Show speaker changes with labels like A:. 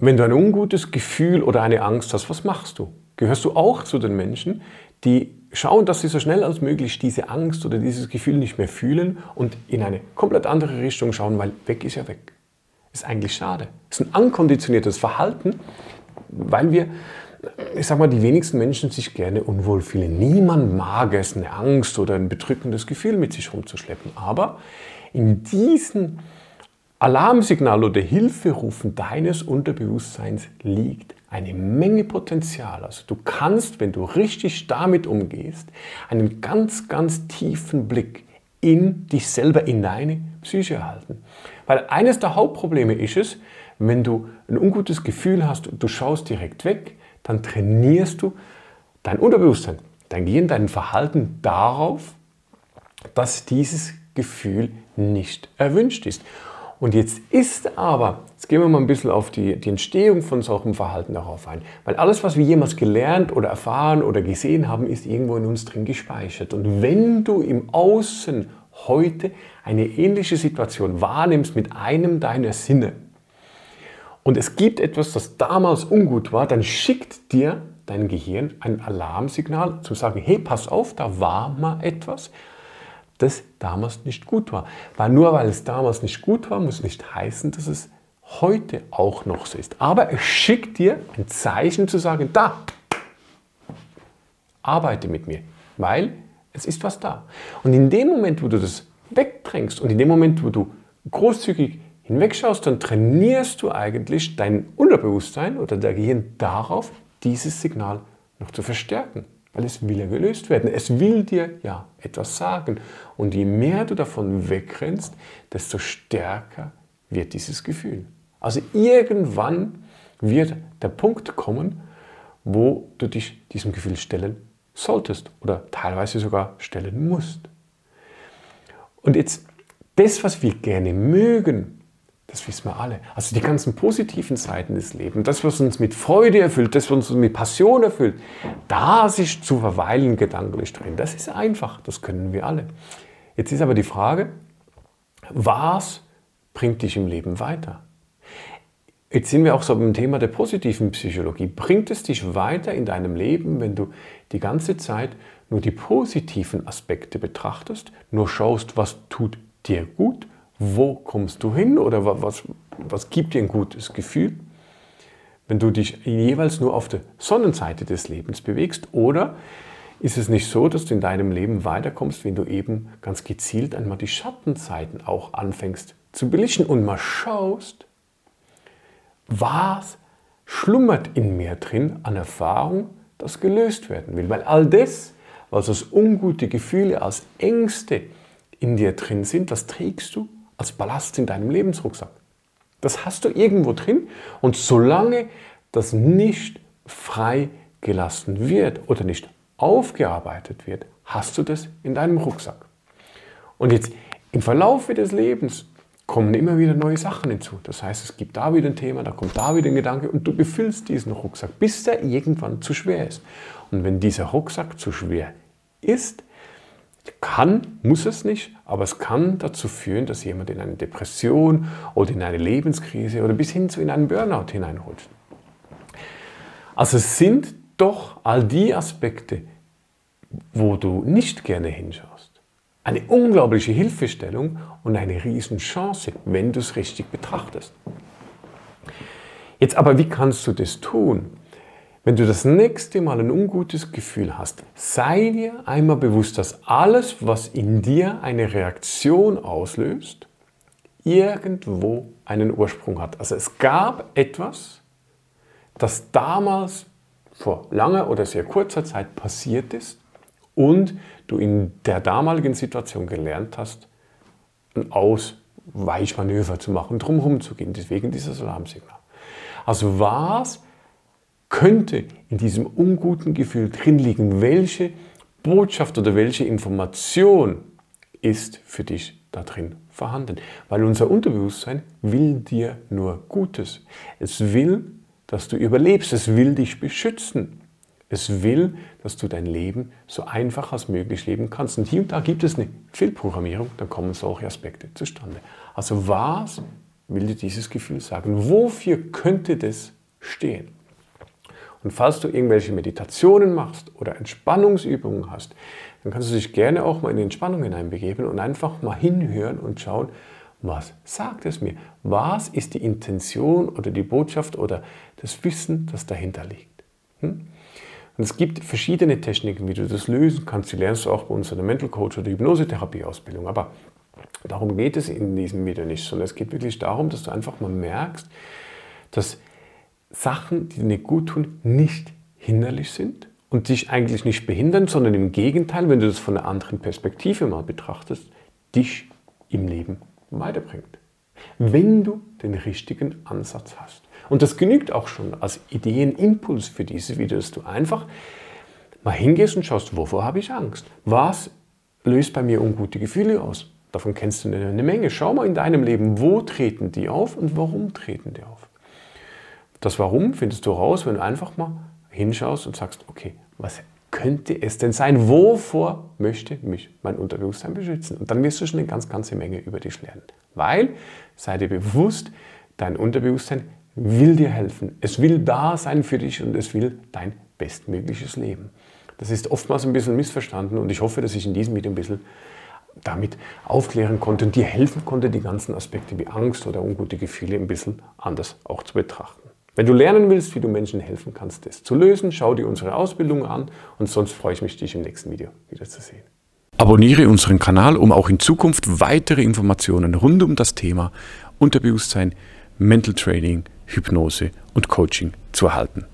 A: wenn du ein ungutes Gefühl oder eine Angst hast, was machst du? Gehörst du auch zu den Menschen, die schauen, dass sie so schnell als möglich diese Angst oder dieses Gefühl nicht mehr fühlen und in eine komplett andere Richtung schauen, weil weg ist ja weg. Ist eigentlich schade. Ist ein ankonditioniertes Verhalten, weil wir, ich sag mal, die wenigsten Menschen sich gerne unwohl fühlen. Niemand mag es, eine Angst oder ein bedrückendes Gefühl mit sich rumzuschleppen. Aber in diesen Alarmsignal oder Hilferufen deines Unterbewusstseins liegt eine Menge Potenzial. Also du kannst, wenn du richtig damit umgehst, einen ganz, ganz tiefen Blick in dich selber, in deine Psyche erhalten. Weil eines der Hauptprobleme ist es, wenn du ein ungutes Gefühl hast und du schaust direkt weg, dann trainierst du dein Unterbewusstsein, dein Gehirn, dein Verhalten darauf, dass dieses Gefühl nicht erwünscht ist. Und jetzt ist aber, jetzt gehen wir mal ein bisschen auf die, die Entstehung von solchem Verhalten darauf ein, weil alles, was wir jemals gelernt oder erfahren oder gesehen haben, ist irgendwo in uns drin gespeichert. Und wenn du im Außen heute eine ähnliche Situation wahrnimmst mit einem deiner Sinne und es gibt etwas, das damals ungut war, dann schickt dir dein Gehirn ein Alarmsignal zu sagen, hey, pass auf, da war mal etwas das damals nicht gut war. Weil nur weil es damals nicht gut war, muss nicht heißen, dass es heute auch noch so ist. Aber es schickt dir ein Zeichen zu sagen, da, arbeite mit mir, weil es ist was da. Und in dem Moment, wo du das wegdrängst und in dem Moment, wo du großzügig hinwegschaust, dann trainierst du eigentlich dein Unterbewusstsein oder dein Gehirn darauf, dieses Signal noch zu verstärken. Weil es will ja gelöst werden. Es will dir ja etwas sagen. Und je mehr du davon wegrennst, desto stärker wird dieses Gefühl. Also irgendwann wird der Punkt kommen, wo du dich diesem Gefühl stellen solltest oder teilweise sogar stellen musst. Und jetzt das, was wir gerne mögen, das wissen wir alle. Also die ganzen positiven Seiten des Lebens, das, was uns mit Freude erfüllt, das, was uns mit Passion erfüllt, da sich zu verweilen gedanklich drin, das ist einfach, das können wir alle. Jetzt ist aber die Frage, was bringt dich im Leben weiter? Jetzt sind wir auch so beim Thema der positiven Psychologie. Bringt es dich weiter in deinem Leben, wenn du die ganze Zeit nur die positiven Aspekte betrachtest, nur schaust, was tut dir gut wo kommst du hin oder was, was gibt dir ein gutes Gefühl, wenn du dich jeweils nur auf der Sonnenseite des Lebens bewegst oder ist es nicht so, dass du in deinem Leben weiterkommst, wenn du eben ganz gezielt einmal die Schattenseiten auch anfängst zu belichten und mal schaust, was schlummert in mir drin an Erfahrung, das gelöst werden will. Weil all das, was als ungute Gefühle, als Ängste in dir drin sind, das trägst du als Ballast in deinem Lebensrucksack. Das hast du irgendwo drin und solange das nicht freigelassen wird oder nicht aufgearbeitet wird, hast du das in deinem Rucksack. Und jetzt im Verlauf des Lebens kommen immer wieder neue Sachen hinzu. Das heißt, es gibt da wieder ein Thema, da kommt da wieder ein Gedanke und du befüllst diesen Rucksack, bis der irgendwann zu schwer ist. Und wenn dieser Rucksack zu schwer ist, kann, muss es nicht, aber es kann dazu führen, dass jemand in eine Depression oder in eine Lebenskrise oder bis hin zu in einen Burnout hineinrutscht. Also es sind doch all die Aspekte, wo du nicht gerne hinschaust. Eine unglaubliche Hilfestellung und eine Riesenchance, wenn du es richtig betrachtest. Jetzt aber, wie kannst du das tun? Wenn du das nächste Mal ein ungutes Gefühl hast, sei dir einmal bewusst, dass alles, was in dir eine Reaktion auslöst, irgendwo einen Ursprung hat. Also es gab etwas, das damals vor langer oder sehr kurzer Zeit passiert ist und du in der damaligen Situation gelernt hast, ein Ausweichmanöver zu machen, drumherum zu gehen, deswegen dieses Alarmsignal. Also was könnte in diesem unguten Gefühl drin liegen? Welche Botschaft oder welche Information ist für dich da drin vorhanden? Weil unser Unterbewusstsein will dir nur Gutes. Es will, dass du überlebst. Es will dich beschützen. Es will, dass du dein Leben so einfach als möglich leben kannst. Und hier und da gibt es eine Fehlprogrammierung, dann kommen solche Aspekte zustande. Also was will dir dieses Gefühl sagen? Wofür könnte das stehen? Und falls du irgendwelche Meditationen machst oder Entspannungsübungen hast, dann kannst du dich gerne auch mal in die Entspannung hineinbegeben und einfach mal hinhören und schauen, was sagt es mir? Was ist die Intention oder die Botschaft oder das Wissen, das dahinter liegt? Hm? Und es gibt verschiedene Techniken, wie du das lösen kannst. Die lernst du auch bei uns in der Mental Coach oder Hypnosetherapie-Ausbildung. Aber darum geht es in diesem Video nicht, sondern es geht wirklich darum, dass du einfach mal merkst, dass Sachen, die dir gut tun, nicht hinderlich sind und dich eigentlich nicht behindern, sondern im Gegenteil, wenn du das von einer anderen Perspektive mal betrachtest, dich im Leben weiterbringt. Wenn du den richtigen Ansatz hast. Und das genügt auch schon als Ideenimpuls für diese Videos, dass du einfach mal hingehst und schaust, wovor habe ich Angst? Was löst bei mir ungute Gefühle aus? Davon kennst du eine Menge. Schau mal in deinem Leben, wo treten die auf und warum treten die auf? Das Warum findest du raus, wenn du einfach mal hinschaust und sagst, okay, was könnte es denn sein? Wovor möchte mich mein Unterbewusstsein beschützen? Und dann wirst du schon eine ganz, ganze Menge über dich lernen. Weil, sei dir bewusst, dein Unterbewusstsein will dir helfen. Es will da sein für dich und es will dein bestmögliches Leben. Das ist oftmals ein bisschen missverstanden und ich hoffe, dass ich in diesem Video ein bisschen damit aufklären konnte und dir helfen konnte, die ganzen Aspekte wie Angst oder ungute Gefühle ein bisschen anders auch zu betrachten. Wenn du lernen willst, wie du Menschen helfen kannst, das zu lösen, schau dir unsere Ausbildung an und sonst freue ich mich, dich im nächsten Video wiederzusehen.
B: Abonniere unseren Kanal, um auch in Zukunft weitere Informationen rund um das Thema Unterbewusstsein, Mental Training, Hypnose und Coaching zu erhalten.